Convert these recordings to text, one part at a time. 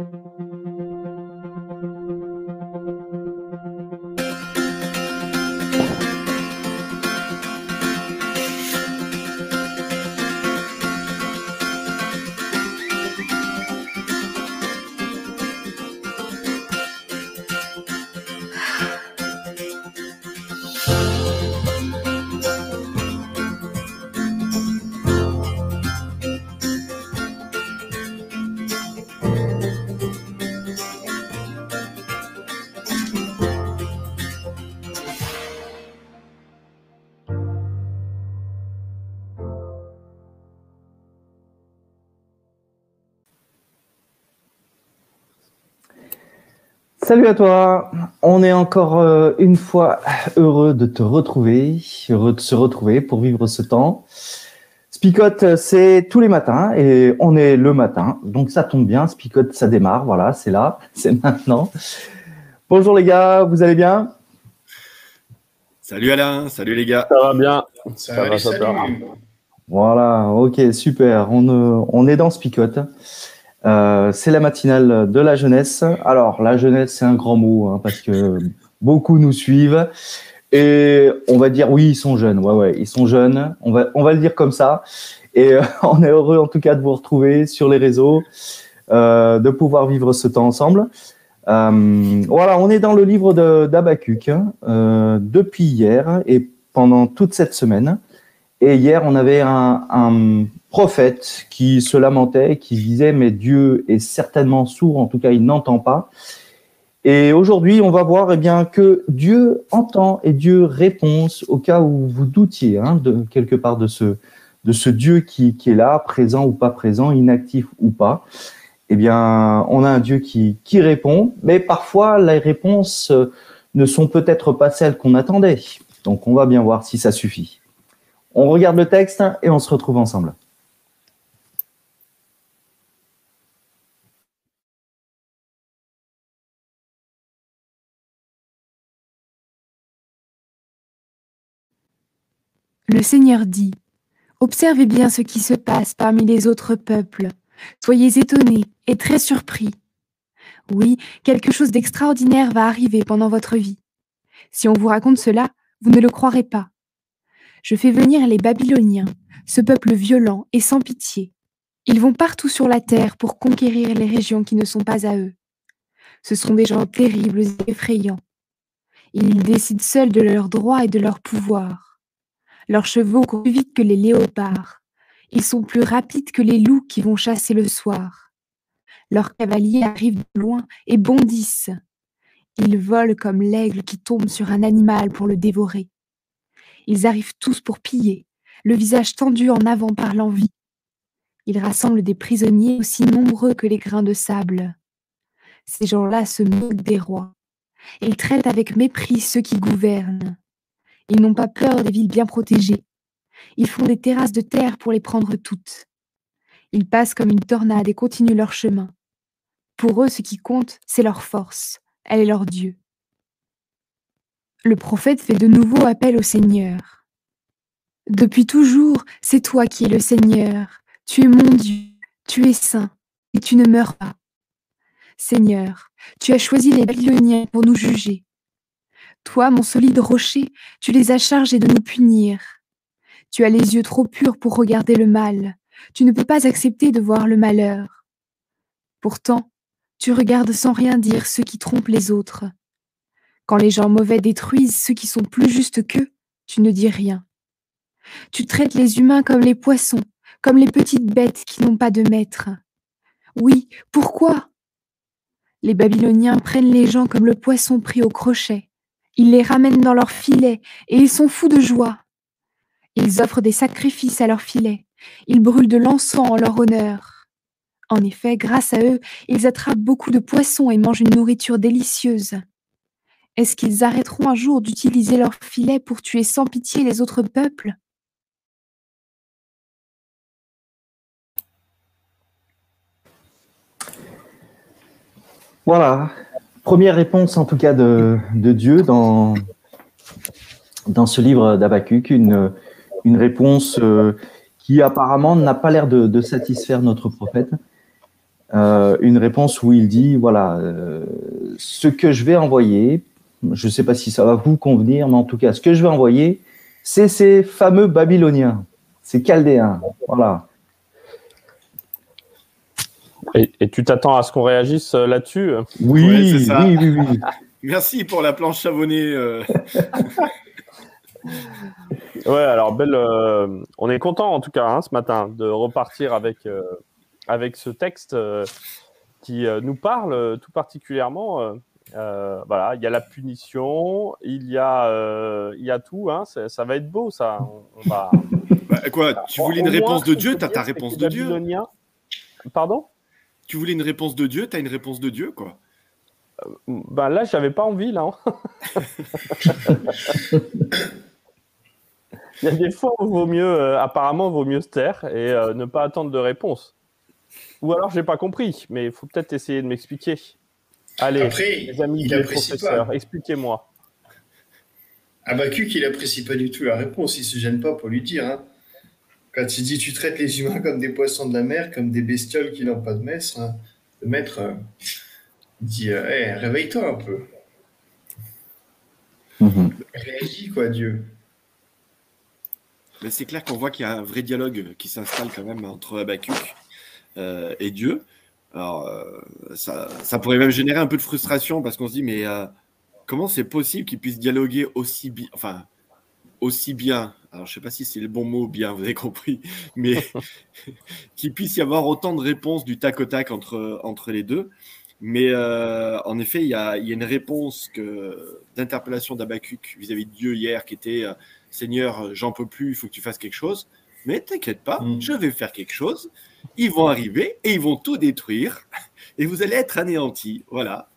Música Salut à toi. On est encore euh, une fois heureux de te retrouver, heureux de se retrouver pour vivre ce temps. Spicote, c'est tous les matins et on est le matin, donc ça tombe bien. Spicote, ça démarre, voilà, c'est là, c'est maintenant. Bonjour les gars, vous allez bien? Salut Alain, salut les gars. Ça va bien. Ça, va, ça va. Voilà, ok, super. On, euh, on est dans Spicote. Euh, c'est la matinale de la jeunesse. Alors, la jeunesse, c'est un grand mot hein, parce que beaucoup nous suivent et on va dire oui, ils sont jeunes. Ouais, ouais, ils sont jeunes. On va, on va le dire comme ça. Et euh, on est heureux en tout cas de vous retrouver sur les réseaux, euh, de pouvoir vivre ce temps ensemble. Voilà, on est dans le livre d'Abacuc hein, euh, depuis hier et pendant toute cette semaine. Et hier, on avait un prophète qui se lamentait, qui disait mais Dieu est certainement sourd, en tout cas il n'entend pas. Et aujourd'hui, on va voir eh bien que Dieu entend et Dieu répond au cas où vous doutiez hein, de quelque part de ce de ce Dieu qui, qui est là, présent ou pas présent, inactif ou pas. Eh bien, on a un Dieu qui, qui répond, mais parfois les réponses ne sont peut-être pas celles qu'on attendait. Donc, on va bien voir si ça suffit. On regarde le texte et on se retrouve ensemble. Le Seigneur dit, Observez bien ce qui se passe parmi les autres peuples. Soyez étonnés et très surpris. Oui, quelque chose d'extraordinaire va arriver pendant votre vie. Si on vous raconte cela, vous ne le croirez pas. Je fais venir les Babyloniens, ce peuple violent et sans pitié. Ils vont partout sur la terre pour conquérir les régions qui ne sont pas à eux. Ce sont des gens terribles et effrayants. Ils décident seuls de leurs droits et de leur pouvoir. Leurs chevaux courent plus vite que les léopards. Ils sont plus rapides que les loups qui vont chasser le soir. Leurs cavaliers arrivent de loin et bondissent. Ils volent comme l'aigle qui tombe sur un animal pour le dévorer. Ils arrivent tous pour piller, le visage tendu en avant par l'envie. Ils rassemblent des prisonniers aussi nombreux que les grains de sable. Ces gens-là se moquent des rois. Ils traitent avec mépris ceux qui gouvernent. Ils n'ont pas peur des villes bien protégées. Ils font des terrasses de terre pour les prendre toutes. Ils passent comme une tornade et continuent leur chemin. Pour eux, ce qui compte, c'est leur force. Elle est leur Dieu. Le prophète fait de nouveau appel au Seigneur. Depuis toujours, c'est toi qui es le Seigneur. Tu es mon Dieu, tu es saint, et tu ne meurs pas. Seigneur, tu as choisi les Babyloniens pour nous juger. Toi, mon solide rocher, tu les as chargés de nous punir. Tu as les yeux trop purs pour regarder le mal. Tu ne peux pas accepter de voir le malheur. Pourtant, tu regardes sans rien dire ceux qui trompent les autres. Quand les gens mauvais détruisent ceux qui sont plus justes qu'eux, tu ne dis rien. Tu traites les humains comme les poissons, comme les petites bêtes qui n'ont pas de maître. Oui, pourquoi? Les Babyloniens prennent les gens comme le poisson pris au crochet. Ils les ramènent dans leurs filets et ils sont fous de joie. Ils offrent des sacrifices à leurs filets. Ils brûlent de l'encens en leur honneur. En effet, grâce à eux, ils attrapent beaucoup de poissons et mangent une nourriture délicieuse. Est-ce qu'ils arrêteront un jour d'utiliser leurs filets pour tuer sans pitié les autres peuples? Voilà, première réponse en tout cas de, Dieu dans, ce livre d'Abacuc, une, réponse euh, qui apparemment n'a pas l'air de, satisfaire notre prophète. une réponse où il dit voilà, ce que je vais envoyer, je ne sais pas si ça va vous convenir, mais en tout cas, ce que je vais envoyer, c'est ces fameux Babyloniens, ces Chaldéens. Voilà. Et, tu t'attends à ce qu'on réagisse euh, là-dessus oui, oui, oui, oui, Merci pour la planche savonnée. Euh. ouais, alors belle. Euh, on est content en tout cas hein, ce matin de repartir avec avec ce texte qui nous parle tout particulièrement. voilà, il y a la punition, il y a il y a tout. Hein, ça va être beau ça. On, va... Bah, quoi Tu voulais une réponse de Dieu T'as ta réponse de Dieu Pardon? Tu voulais une réponse de Dieu, tu as une réponse de Dieu, quoi. Euh, bah là, j'avais pas envie, là. Hein. Il y a des fois où vaut mieux, euh, apparemment, vaut mieux se taire et euh, ne pas attendre de réponse. Ou alors, j'ai pas compris, mais il faut peut-être essayer de m'expliquer. Allez, les amis les professeurs, expliquez-moi. Abacuc, il apprécie pas du tout la réponse, il se gêne pas pour lui dire. Hein. Quand tu dis tu traites les humains comme des poissons de la mer, comme des bestioles qui n'ont pas de maître, hein, le maître euh, dit euh, réveille-toi un peu. Mhm. Réagis, quoi, Dieu. Mais c'est clair qu'on voit qu'il y a un vrai dialogue qui s'installe quand même entre Abacuc euh, et Dieu. Alors, ça, ça, pourrait même générer un peu de frustration parce qu'on se dit, mais comment c'est possible qu'ils puissent dialoguer aussi bien, enfin, aussi bien alors je ne sais pas si c'est le bon mot bien, vous avez compris, mais qu'il puisse y avoir autant de réponses du tac au tac entre, entre les deux. Mais euh, en effet, il y, a, une réponse d'interpellation d'Abacuc vis-à-vis de Dieu hier qui était euh, Seigneur, j'en peux plus, il faut que tu fasses quelque chose. Mais t'inquiète pas, mm. je vais faire quelque chose. Ils vont arriver et ils vont tout détruire et vous allez être anéantis. Voilà.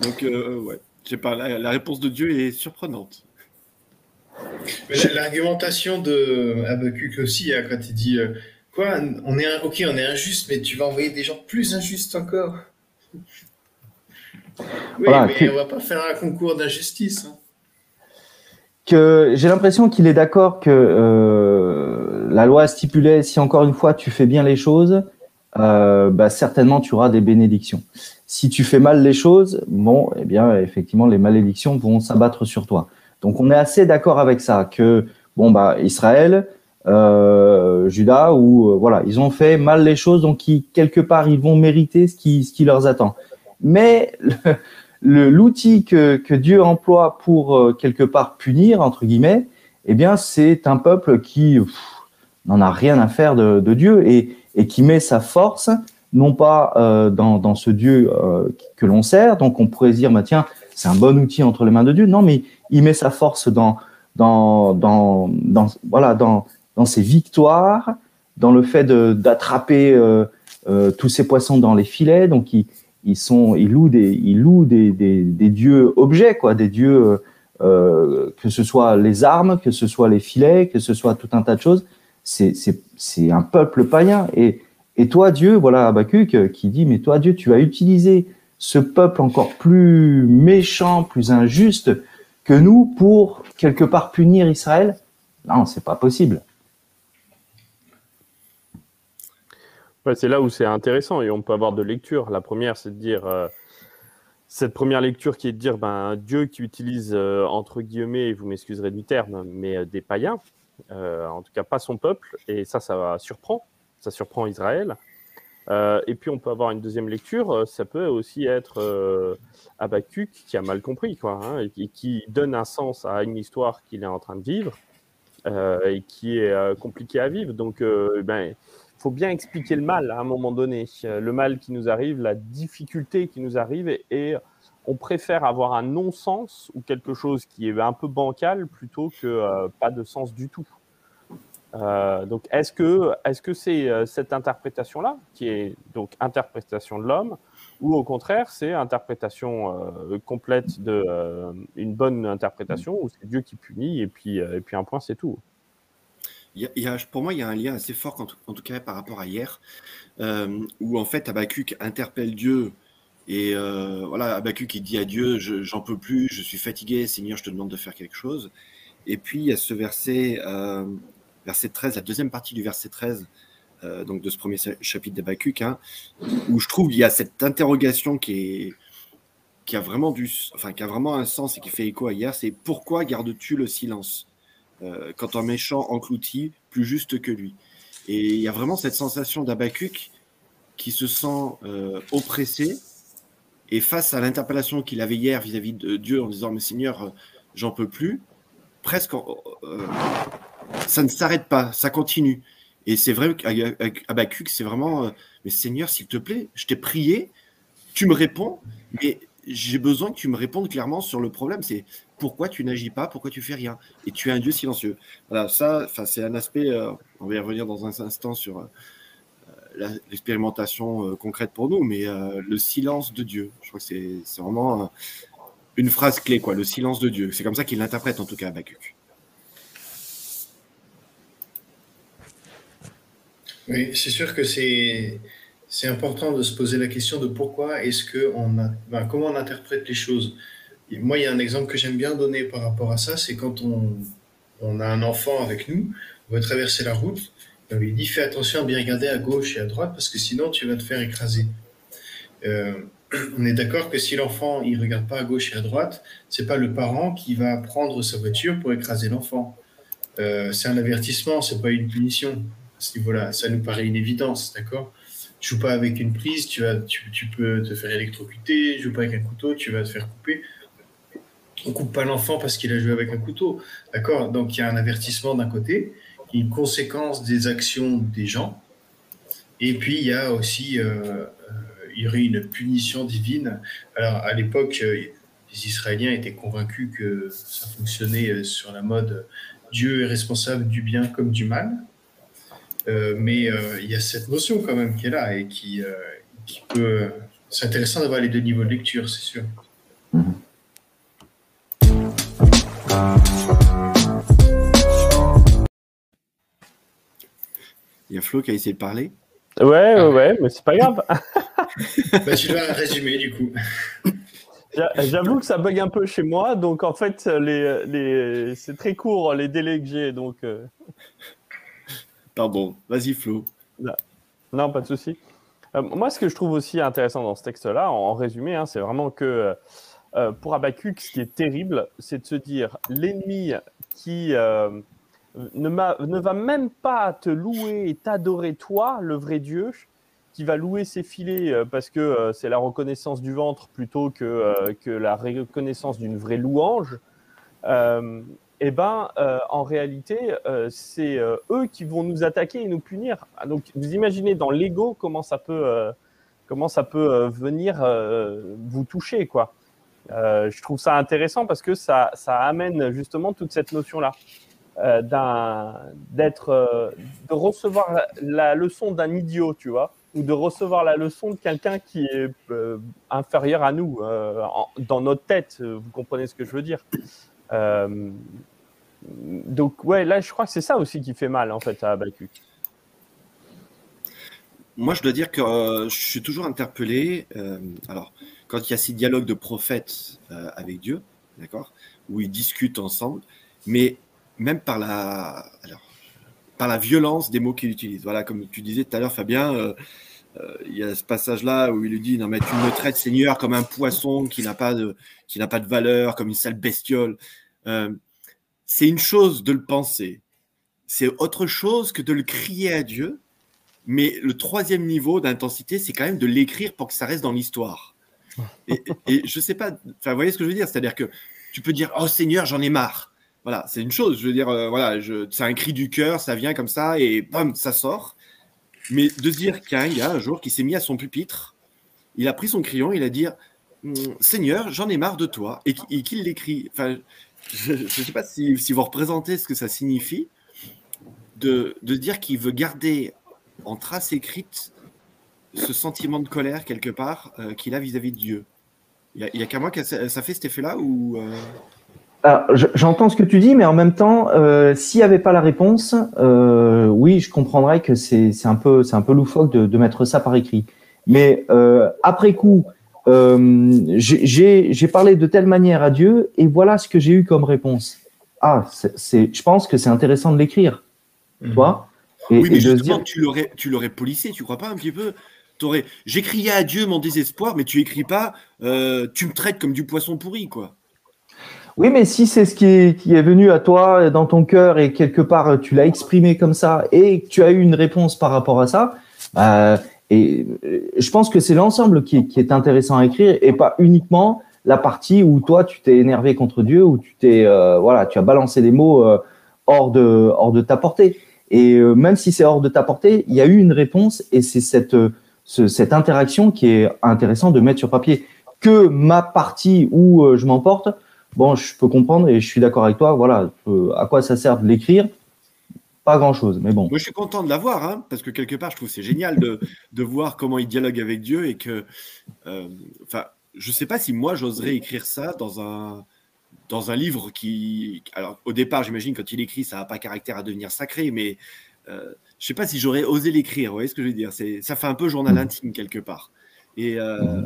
Donc, euh, ouais, pas, la réponse de Dieu est surprenante. L'argumentation de aussi, hein, quand il dit euh, quoi, on est ok, on est injuste, mais tu vas envoyer des gens plus injustes encore. Oui, mais on va pas faire un concours d'injustice. Hein. Que j'ai l'impression qu'il est d'accord que euh, la loi stipulait si encore une fois tu fais bien les choses, euh, bah, certainement tu auras des bénédictions. Si tu fais mal les choses, bon, eh bien effectivement les malédictions vont s'abattre sur toi. Donc on est assez d'accord avec ça que bon bah Israël, euh, Judas ou euh, voilà ils ont fait mal les choses donc quelque part ils vont mériter ce qui ce qui leur attend. Mais l'outil que, que Dieu emploie pour euh, quelque part punir entre guillemets, eh bien c'est un peuple qui n'en a rien à faire de, de, Dieu et, et qui met sa force non pas euh, dans, dans ce Dieu euh, que l'on sert, donc on pourrait dire bah tiens c'est un bon outil entre les mains de Dieu, non mais il met sa force dans, dans, dans, voilà, dans, dans ses victoires, dans le fait d'attraper euh, euh, tous ces poissons dans les filets. Donc, il, ils sont, il loue des, il loue des, des, dieux objets, quoi, des dieux, euh, que ce soit les armes, que ce soit les filets, que ce soit tout un tas de choses. C'est, un peuple païen. Et, et toi, Dieu, voilà Habakkuk qui dit, mais toi, Dieu, tu as utilisé ce peuple encore plus méchant, plus injuste, que nous pour quelque part punir Israël? Non, c'est pas possible. c'est là où c'est intéressant et on peut avoir deux lectures. La première, c'est de dire euh, cette première lecture qui est de dire ben, Dieu qui utilise euh, entre guillemets, vous m'excuserez du terme, mais euh, des païens, en tout cas pas son peuple, et ça, ça surprend, ça surprend Israël. Euh, et puis on peut avoir une deuxième lecture, euh, ça peut aussi être euh, Abacuc qui a mal compris, quoi, hein, et, qui, donne un sens à une histoire qu'il est en train de vivre et qui est compliquée à vivre. Donc, ben, il faut bien expliquer le mal à un moment donné, le mal qui nous arrive, la difficulté qui nous arrive, et, on préfère avoir un non-sens ou quelque chose qui est un peu bancal plutôt que pas de sens du tout. Euh, donc, est-ce que est-ce que c'est euh, cette interprétation-là qui est donc interprétation de l'homme, ou au contraire c'est interprétation euh, complète de une bonne interprétation où c'est Dieu qui punit et puis et puis un point c'est tout? Pour moi, il y a un lien assez fort, en tout, cas par rapport à hier, où en fait Habakkuk interpelle Dieu et voilà, Habakkuk il dit à Dieu, j'en peux plus, je suis fatigué, Seigneur, je te demande de faire quelque chose. Et puis il y a ce verset verset 13, la deuxième partie du verset 13, euh, donc de ce premier chapitre d'Abacuc, hein, où je trouve qu'il y a cette interrogation qui est qui a vraiment du, enfin qui a vraiment un sens et qui fait écho à hier, c'est pourquoi gardes-tu le silence euh, quand un méchant encloutit plus juste que lui? Et il y a vraiment cette sensation d'Abacuc qui se sent euh, oppressé et face à l'interpellation qu'il avait hier vis-à-vis de Dieu en disant mais Seigneur j'en peux plus, presque ça ne s'arrête pas, ça continue. Et c'est vrai qu'Abacuc, c'est vraiment, euh, mais Seigneur, s'il te plaît, je t'ai prié, tu me réponds, mais j'ai besoin que tu me répondes clairement sur le problème. C'est pourquoi tu n'agis pas, pourquoi tu fais rien. Et tu es un Dieu silencieux. Voilà, ça, c'est un aspect, euh, on va y revenir dans un instant sur euh, l'expérimentation concrète pour nous, mais le silence de Dieu. Je crois que c'est vraiment une phrase clé, quoi, le silence de Dieu. C'est comme ça qu'il l'interprète en tout cas, Habakkuk. Oui, c'est sûr que c'est important de se poser la question de pourquoi est-ce que on a, comment on interprète les choses. moi, il y a un exemple que j'aime bien donner par rapport à ça, c'est quand on, a un enfant avec nous, on va traverser la route, on lui dit fais attention à bien regarder à gauche et à droite parce que sinon tu vas te faire écraser. Euh, on est d'accord que si l'enfant il regarde pas à gauche et à droite, c'est pas le parent qui va prendre sa voiture pour écraser l'enfant. Euh, c'est un avertissement, c'est pas une punition ce niveau-là. Ça nous paraît une évidence, d'accord? Joue pas avec une prise, tu, vas, tu, peux te faire électrocuter. Joue pas avec un couteau, tu vas te faire couper. On coupe pas l'enfant parce qu'il a joué avec un couteau, d'accord? Donc il y a un avertissement d'un côté, une conséquence des actions des gens, et puis il y a aussi, euh, euh, il y aurait une punition divine. Alors à l'époque, euh, les Israéliens étaient convaincus que ça fonctionnait sur la mode Dieu est responsable du bien comme du mal. Euh, mais euh, il y a cette notion quand même qui est là et qui, euh, qui peut. C'est intéressant d'avoir les deux niveaux de lecture, c'est sûr. Il y a Flo qui a essayé de parler. Ouais, ouais, ouais, mais c'est pas grave. bah, tu dois résumer du coup. J'avoue que ça bug un peu chez moi, donc en fait, les, les... c'est très court les délais que j'ai, donc. Pardon, vas-y Flo. Non, pas de souci. Euh, moi, ce que je trouve aussi intéressant dans ce texte-là, en, résumé, hein, c'est vraiment que euh, pour Abacuc, ce qui est terrible, c'est de se dire l'ennemi qui euh, ne, ne, va même pas te louer et t'adorer toi, le vrai Dieu, qui va louer ses filets parce que c'est la reconnaissance du ventre plutôt que, que la reconnaissance d'une vraie louange eh ben, euh, en réalité, euh, c'est euh, eux qui vont nous attaquer et nous punir. Ah, donc, vous imaginez dans l'ego comment ça peut, venir vous toucher, quoi. je trouve ça intéressant parce que ça, ça amène justement toute cette notion-là d'être, de recevoir la, leçon d'un idiot, tu vois, ou de recevoir la leçon de quelqu'un qui est inférieur à nous dans notre tête. Vous comprenez ce que je veux dire? Euh, donc ouais, là je crois que c'est ça aussi qui fait mal en fait à Abacu. Moi je dois dire que euh, je suis toujours interpellé. Euh, alors quand il y a ces dialogues de prophètes avec Dieu, d'accord, où ils discutent ensemble, mais même par la, par la violence des mots qu'il utilise. Voilà, comme tu disais tout à l'heure, Fabien, il y a ce passage-là où il lui dit Non, mais tu me traites, Seigneur, comme un poisson qui n'a pas, de, pas de valeur, comme une sale bestiole. Euh, c'est une chose de le penser, c'est autre chose que de le crier à Dieu. Mais le troisième niveau d'intensité, c'est quand même de l'écrire pour que ça reste dans l'histoire. Et, et, je sais pas, vous voyez ce que je veux dire? C'est-à-dire que tu peux dire, oh Seigneur, j'en ai marre. Voilà, c'est une chose. Je veux dire, euh, voilà, c'est un cri du cœur, ça vient comme ça et bam, ça sort. Mais de dire y a un jour qui s'est mis à son pupitre, il a pris son crayon, il a dit, hum, Seigneur, j'en ai marre de toi, et qu'il l'écrit. Enfin, je ne sais pas si, vous représentez ce que ça signifie de, dire qu'il veut garder en trace écrite ce sentiment de colère quelque part euh, qu'il a vis-à-vis de Dieu. Il n'y a, qu'à moi que ça, fait cet effet-là ou euh? J'entends ce que tu dis, mais en même temps, euh, s'il n'y avait pas la réponse, oui, je comprendrais que c'est un peu, un peu loufoque de, de, mettre ça par écrit. Mais après coup, euh, j'ai parlé de telle manière à Dieu et voilà ce que j'ai eu comme réponse. Ah, c'est, je pense que c'est intéressant de l'écrire. Mhm. Et, oui, mais et justement, dire, tu l'aurais, tu l'aurais policé, tu crois pas un petit peu? Crié à Dieu mon désespoir, mais tu écris pas, euh, tu me traites comme du poisson pourri, quoi. Oui, mais si c'est ce qui est, qui est venu à toi dans ton cœur et quelque part tu l'as exprimé comme ça et tu as eu une réponse par rapport à ça, euh, et euh, je pense que c'est l'ensemble qui, qui est intéressant à écrire et pas uniquement la partie où toi tu t'es énervé contre Dieu, où tu t'es, euh, voilà, tu as balancé des mots euh, hors de, hors de ta portée. Et euh, même si c'est hors de ta portée, il y a eu une réponse et c'est cette, euh, ce- cette interaction qui est intéressant de mettre sur papier. Que ma partie où je m'emporte, bon, je peux comprendre et je suis d'accord avec toi. Voilà, euh, à quoi ça sert de l'écrire? Pas grand chose, mais bon. Moi, je suis content de l'avoir, hein, parce que quelque part, je trouve c'est génial de, de voir comment il dialogue avec Dieu et que, euh, enfin, je sais pas si moi j'oserais écrire ça dans un dans un livre qui, alors au départ, j'imagine quand il écrit, ça n'a pas caractère à devenir sacré, mais euh, je sais pas si j'aurais osé l'écrire. Vous voyez ce que je veux dire C'est ça fait un peu journal intime quelque part. Et euh,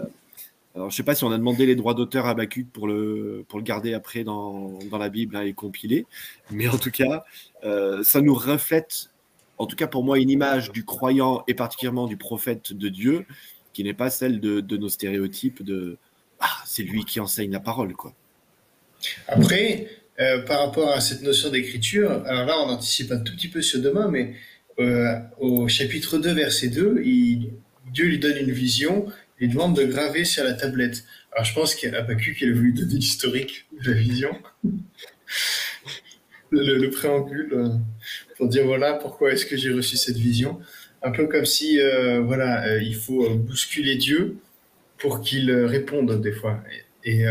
alors, je sais pas si on a demandé les droits d'auteur à Bacuc pour le pour le garder après dans, dans la Bible hein, et compiler, mais en tout cas, euh, ça nous reflète en tout cas pour moi, une image du croyant et particulièrement du prophète de Dieu qui n'est pas celle de, nos stéréotypes de ah, c'est lui qui enseigne la parole. quoi. Après, euh, par rapport à cette notion d'écriture, alors là, on anticipe un tout petit peu sur demain, mais euh, au chapitre 2, verset 2, il- Dieu lui donne une vision, il demande de graver sur la tablette. Alors je pense qu'Abacuc, il a voulu donner l'historique de la vision, le, le- le préambule, euh, pour dire voilà pourquoi est-ce que j'ai reçu cette vision. Un peu comme si, euh, voilà, euh, il faut bousculer Dieu pour qu'il réponde des fois. Et,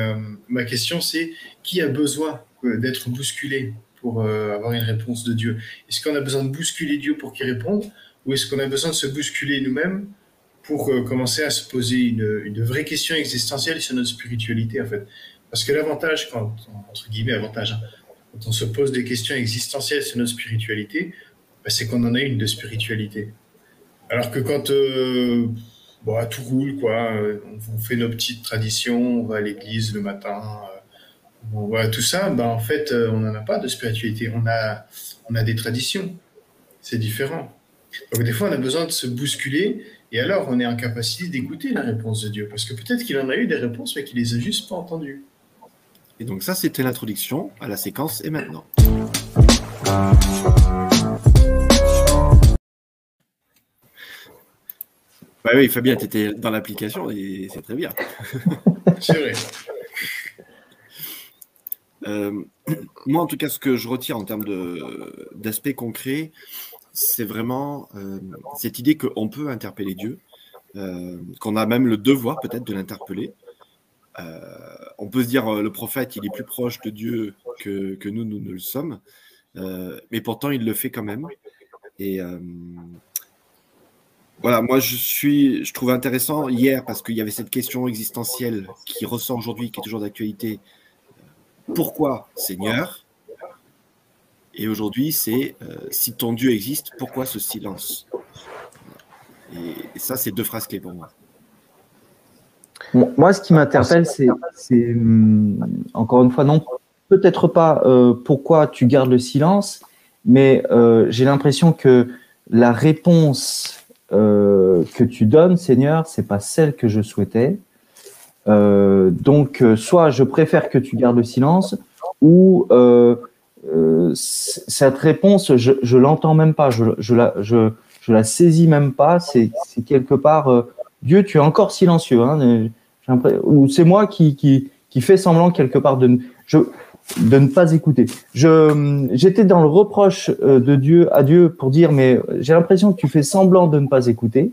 ma question, c'est qui a besoin d'être bousculé pour avoir une réponse de Dieu? Est-ce qu'on a besoin de bousculer Dieu pour qu'il réponde ou est-ce qu'on a besoin de se bousculer nous-mêmes pour euh, commencer à se poser une, une vraie question existentielle sur notre spiritualité en fait Parce que l'avantage, quand, entre guillemets, avantage, hein, quand on se pose des questions existentielles sur notre spiritualité, bah, c'est qu'on en a une de spiritualité. Alors que quand euh, bon, tout roule, quoi, euh, on fait nos petites traditions, on va à l'église le matin, euh, on voit tout ça, bah, en fait, euh, on n'en a pas de spiritualité. On a, on a des traditions. C'est différent. Donc, des fois, on a besoin de se bousculer et alors on est en capacité d'écouter la réponse de Dieu. Parce que peut-être qu'il en a eu des réponses, mais qu'il les a juste pas entendues. Et donc ça, c'était l'introduction à la séquence et maintenant. Ouais, oui, Fabien, tu étais dans l'application et c'est très bien. C'est vrai. Euh, moi, en tout cas, ce que je retire en termes d'aspect concret, c'est vraiment euh, cette idée qu'on peut interpeller Dieu, euh, qu'on a même le devoir peut-être de l'interpeller. Euh, on peut se dire le prophète, il est plus proche de Dieu que, nous, nous ne le sommes, mais pourtant il le fait quand même. Et voilà, moi je suis, je trouve intéressant hier parce qu'il y avait cette question existentielle qui ressort aujourd'hui, qui est toujours d'actualité. Pourquoi Seigneur? Et aujourd'hui, c'est euh, si ton Dieu existe, pourquoi ce silence? Et, ça, c'est deux phrases clés pour moi. Moi, ce qui m'interpelle, c'est, hum, encore une fois, non, peut-être pas euh, pourquoi tu gardes le silence, mais euh, j'ai l'impression que la réponse que tu donnes, Seigneur, c'est pas celle que je souhaitais. Donc, soit je préfère que tu gardes le silence, ou euh, cette réponse, je, je l'entends même pas, je, je la, je, je la saisis même pas. C'est, quelque part, euh, Dieu, tu es encore silencieux. Hein, euh, ou c'est moi qui, qui, qui semblant quelque part de, ne- je, de ne pas écouter. J'étais dans le reproche euh, de Dieu à Dieu pour dire, mais j'ai l'impression que tu fais semblant de ne pas écouter.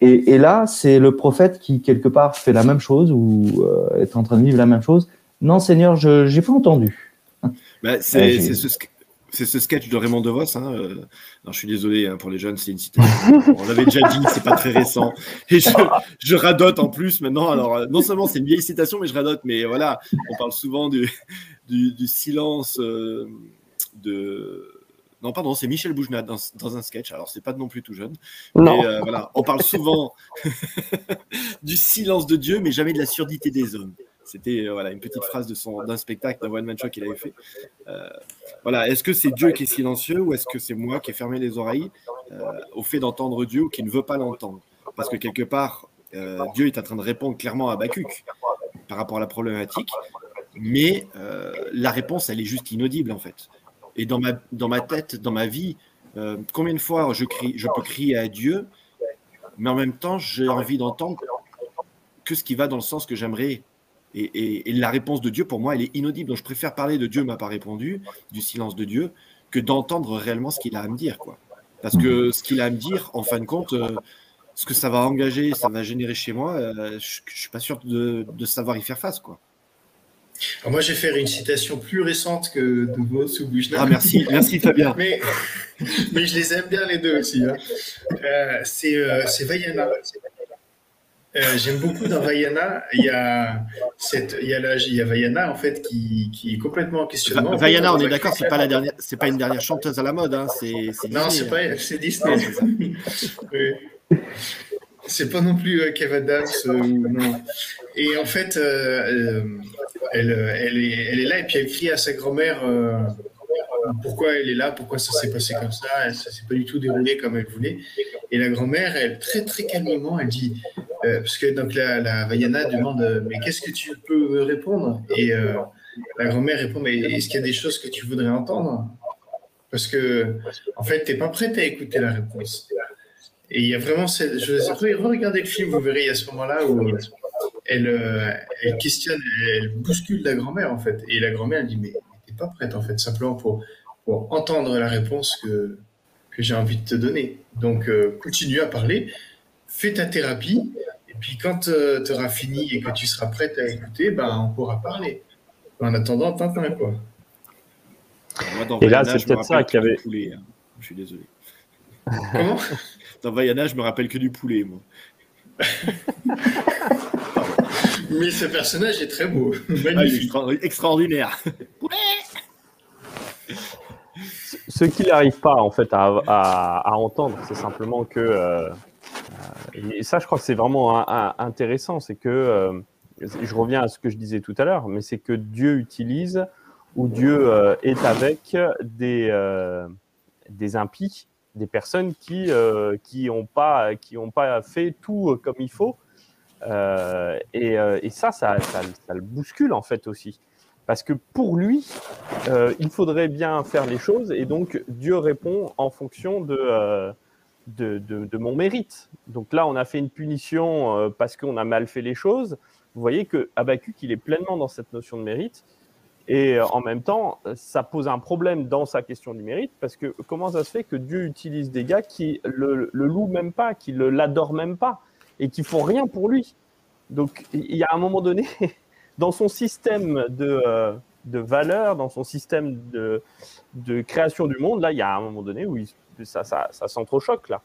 Et, et là, c'est le prophète qui quelque part fait la même chose ou euh, est en train de vivre la même chose. Non, Seigneur, je j'ai pas entendu. Bah, c'est Ouais, ce, sketch de Raymond DeVos. Hein, euh, non, je suis désolé hein, pour les jeunes, c'est une citation. On l'avait déjà dit, c'est pas très récent. Et je, je radote en plus maintenant. Alors, euh, non seulement c'est une vieille citation, mais je radote. Mais voilà, on parle souvent du, du, du silence euh, de. Non, pardon, c'est Michel Bougenat dans, dans un sketch. Alors, c'est pas non plus tout jeune. Non. Mais euh, voilà, on parle souvent du silence de Dieu, mais jamais de la surdité des hommes. C'était euh, voilà, une petite phrase de son, d'un spectacle, d'un one-man show qu'il avait fait. Euh, voilà, est-ce que c'est Dieu qui est silencieux ou est-ce que c'est moi qui ai fermé les oreilles euh, au fait d'entendre Dieu ou qui ne veut pas l'entendre? Parce que quelque part, Dieu est en train de répondre clairement à Habakkuk par rapport à la problématique, mais la réponse, elle est juste inaudible en fait. Et dans ma, dans ma tête, dans ma vie, euh, combien de fois je, crie, je peux crier à Dieu, mais en même temps, j'ai envie d'entendre que ce qui va dans le sens que j'aimerais. Et, et- et la réponse de Dieu, pour moi, elle est inaudible. Donc, je préfère parler de Dieu m'a pas répondu, du silence de Dieu, que d'entendre réellement ce qu'il a à me dire. Quoi. Parce que ce qu'il a à me dire, en fin de compte, euh, ce que ça va engager, ça va générer chez moi, euh, je, je suis pas sûr de, de savoir y faire face. Quoi. Alors moi, je vais faire une citation plus récente que de Vos ou Bouchna. Ah, merci, merci Fabien. Mais, mais je les aime bien les deux aussi. hein. C'est euh, c'est Vaiana. Euh, J'aime beaucoup dans Vaiana, il y a cette, il y a la, il y a Vaiana en fait qui, qui est complètement en questionnement. Va- Vaiana, on est d'accord, c'est pas la dernière, c'est pas une dernière chanteuse à la mode, hein, c'est c'est Non, Disney, c'est hein. pas, c'est Disney. C'est ça. Oui. C'est pas non plus euh, Kev Adams euh, non. Et en fait, euh, elle, elle, est, elle est là et puis elle crie à sa grand-mère pourquoi elle est là, pourquoi ça s'est passé comme ça, ça s'est pas du tout déroulé comme elle voulait. Et la grand-mère, elle très très calmement, elle dit euh, parce que donc la, la Vaiana demande euh, mais qu'est-ce que tu peux répondre? Et euh, la grand-mère répond mais est-ce qu'il y a des choses que tu voudrais entendre? Parce que en fait, t'es pas prête à écouter la réponse. Et il y a vraiment cette. Je regardez le film, vous verrez, a ce moment-là où elle, questionne, elle bouscule la grand-mère, en fait. Et la grand-mère, elle dit Mais t'es pas prête, en fait, simplement pour, pour entendre la réponse que, que j'ai envie de te donner. Donc, continue à parler, fais ta thérapie, puis quand tu auras fini et que tu seras prête à écouter, ben, on pourra parler. En attendant, Tintin, quoi. Moi, dans Et là, c'est peut-être ça qu'il y avait- poulet, hein. Je suis désolé. Comment? Dans Vaiana, je me rappelle que du poulet, moi. Mais ce personnage est très beau. Ah, est extraordinaire. Ce qu'il n'arrive pas en fait à, à- à entendre, c'est simplement que, euh, euh, et ça je crois que c'est vraiment intéressant, c'est que, euh, je reviens à ce que je disais tout à l'heure, mais c'est que Dieu utilise ou Dieu euh, est avec des, euh, des impies, des personnes qui n'ont pas, pas fait tout comme il faut. Et, ça, ça, le bouscule en fait aussi. Parce que pour lui, il faudrait bien faire les choses et donc Dieu répond en fonction de, de, mon mérite. Donc là, on a fait une punition euh, parce qu'on a mal fait les choses. Vous voyez que il est pleinement dans cette notion de mérite. Et euh, en même temps, ça pose un problème dans sa question du mérite parce que comment ça se fait que Dieu utilise des gars qui le, le louent même pas, qui le l'adorent même pas et qui font rien pour lui? Donc il y a un moment donné, dans son système de, euh, de valeurs, dans son système de, de création du monde, là, il y a un moment donné où il- ça, ça, ça s'entrechoque, là.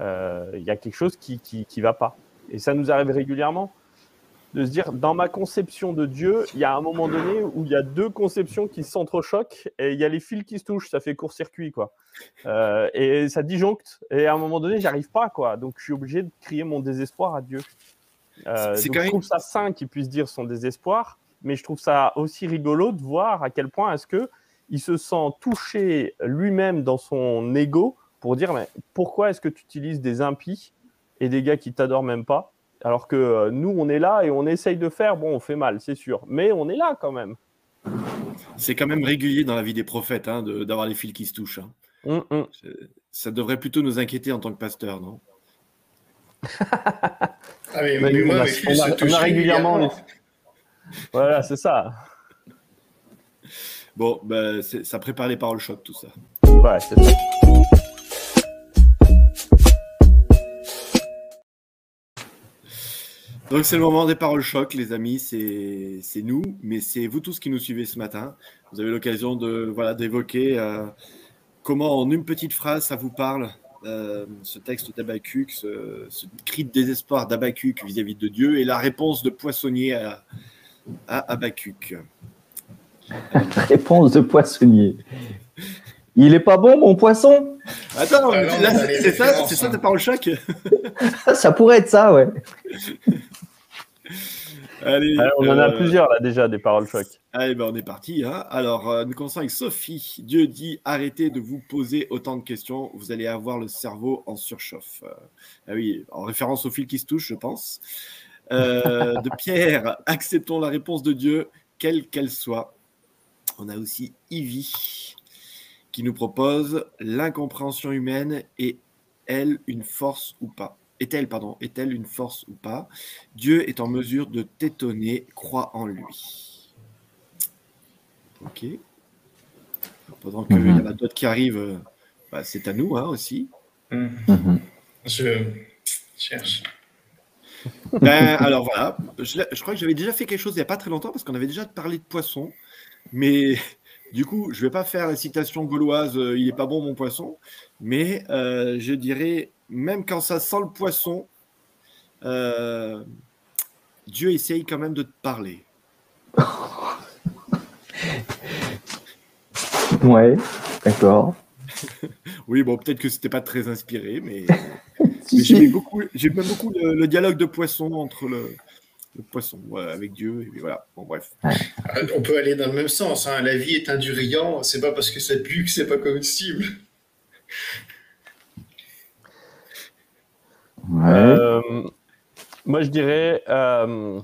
Euh, Il y a quelque chose qui qui, qui va pas. Et ça nous arrive régulièrement de se dire, dans ma conception de Dieu, il y a un moment donné où il y a deux conceptions qui s'entrechoquent et il y a les fils qui se touchent, ça fait court-circuit, quoi. Euh, et ça disjoncte. Et à un moment donné, j'arrive pas, quoi. Donc, je suis obligé de crier mon désespoir à Dieu. Euh, donc quand je même- trouve ça sain qu'il puisse dire son désespoir, mais je trouve ça aussi rigolo de voir à quel point est-ce que il se sent touché lui-même dans son ego pour dire mais pourquoi est-ce que tu utilises des impies et des gars qui t'adorent même pas alors que euh, nous on est là et on essaye de faire bon on fait mal c'est sûr mais on est là quand même C'est quand même régulier dans la vie des prophètes hein, de- d'avoir les fils qui se touchent. hein. Hum, hum. Ça devrait plutôt nous inquiéter en tant que pasteur, non? Ah, mais, Mais mais nous, moi, on a- on a- régulièrement. Voilà c'est ça Bon, c'est- ça prépare les paroles choc, tout ça. ouais c'est ça Donc c'est le moment des paroles choc, les amis. C'est c'est nous, mais c'est vous tous qui nous suivez ce matin. Vous avez l'occasion de voilà d'évoquer euh, comment en une petite phrase ça vous parle euh, ce texte d'Abacuc, ce, ce cri de désespoir d'Abacuc vis-à-vis de Dieu et la réponse de Poissonnier à, à Habacuc. Réponse de poissonnier. Il est pas bon, mon poisson? Attends, Ah là, c'est ça, c'est ça ta parole choc? Ça pourrait être ça, ouais. Allez, Ouais, on en a euh, plusieurs là déjà, des paroles choc. Allez, ben on est parti. Hein. Alors, euh, nous commençons avec Sophie. Dieu dit arrêtez de vous poser autant de questions, vous allez avoir le cerveau en surchauffe. Euh, ah oui, en référence au fil qui se touche, je pense. Euh, de Pierre, acceptons la réponse de Dieu, quelle qu'elle soit. On a aussi Ivy qui nous propose l'incompréhension humaine est elle une force ou pas? Est-elle pardon Est-elle une force ou pas? Dieu est en mesure de t'étonner, crois en lui. Ok. Pendant qu'il Mhm. y en a d'autres qui arrivent, euh, bah, c'est à nous hein, aussi. Hmm. Mhm. Je cherche. Ben, alors voilà, je, crois que j'avais déjà fait quelque chose il n'y a pas très longtemps parce qu'on avait déjà parlé de poisson. Mais du coup, je ne vais pas faire la citation gauloise euh, il n'est pas bon mon poisson. Mais euh, je dirais, même quand ça sent le poisson, euh, Dieu essaye quand même de te parler. Ouais, d'accord. Oui, bon, peut-être que c'était pas très inspiré, mais. j'aimais beaucoup, j'aime beaucoup le, le dialogue de poisson entre le, le poisson avec Dieu. Et voilà, bon, bref. On peut aller dans le même sens. hein. La vie est induriant. C'est pas parce que ça pue que c'est pas comestible. Ouais. Euh, moi, je dirais, euh,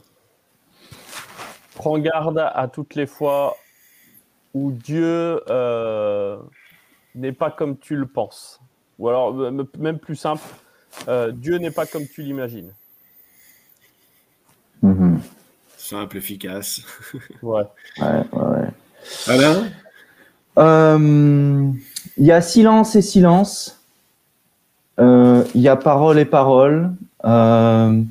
prends garde à toutes les fois où Dieu euh, n'est pas comme tu le penses. Ou alors, même plus simple, euh, Dieu n'est pas comme tu l'imagines. Mhm. Simple, efficace. Ouais. Ouais, ouais, ouais. Alain? Euh, Il y a silence et silence. Euh, Il y a parole et parole. Euh,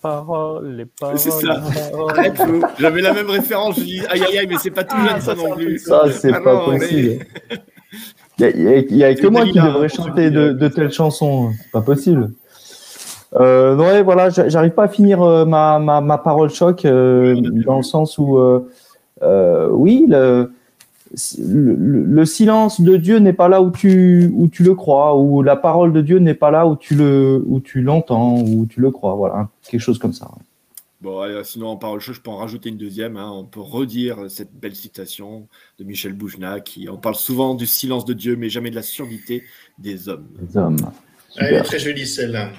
Parole, les paroles. C'est ça. J'avais la même référence. Je dis aïe aïe aïe, mais c'est pas tout Ah, jeune ça ça, non plus. ça, c'est Ah pas non, mais- possible. Il y a, que moi qui devrais hein, chanter de, euh, de telles chansons. C'est pas possible. Euh, non, ouais, voilà, j'a- j'arrive pas à finir euh, ma, ma, ma parole choc euh, dans le sens où, euh, oui, le, le, le silence de Dieu n'est pas là où tu, où tu le crois, ou la parole de Dieu n'est pas là où tu le, où tu l'entends, où tu le crois. Voilà, quelque chose comme ça. Bon, allez, sinon en parole chaude, je peux en rajouter une deuxième. hein. On peut redire cette belle citation de Michel Boujna qui on parle souvent du silence de Dieu, mais jamais de la surdité des hommes. Les hommes. Elle est Super. très jolie celle-là.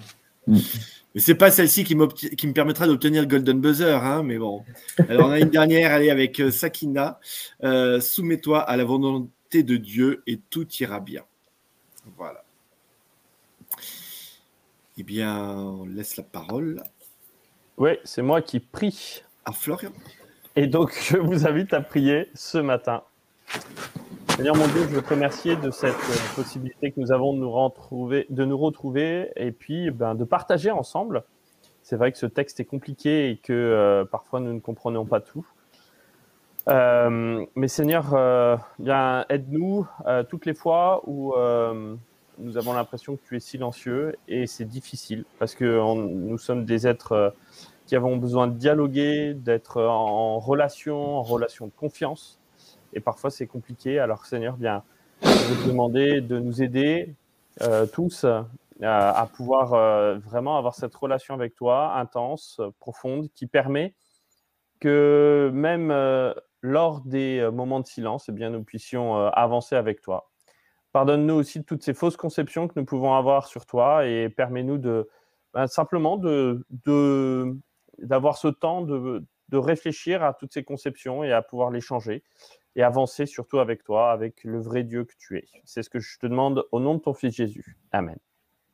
Mais c'est pas celle-ci qui me permettra d'obtenir le Golden Buzzer, hein, mais bon. Alors on a une dernière, allez, avec euh, Sakina. Euh, Soumets-toi à la volonté de Dieu et tout ira bien. Voilà. Eh bien, on laisse la parole Oui, c'est moi qui prie. à Florian. Et donc, je vous invite à prier ce matin. Seigneur mon Dieu, je veux te remercier de cette euh, possibilité que nous avons de nous retrouver, de nous retrouver et puis ben, de partager ensemble. C'est vrai que ce texte est compliqué et que euh, parfois nous ne comprenons pas tout. Euh, mais Seigneur, euh, bien aide-nous toutes les fois où nous avons l'impression que tu es silencieux et c'est difficile parce que nous sommes des êtres euh, qui avons besoin de dialoguer, d'être en relation, en relation de confiance. Et parfois, c'est compliqué. Alors, Seigneur, bien, je veux te demander de nous aider euh, tous à pouvoir euh, vraiment avoir cette relation avec toi, intense, profonde, qui permet que même lors des moments de silence, eh bien, nous puissions avancer avec toi. Pardonne-nous aussi de toutes ces fausses conceptions que nous pouvons avoir sur toi et permets-nous de ben, simplement de, d'avoir ce temps de réfléchir à toutes ces conceptions et à pouvoir les changer et avancer surtout avec toi, avec le vrai Dieu que tu es. C'est ce que je te demande au nom de ton Fils Jésus. Amen.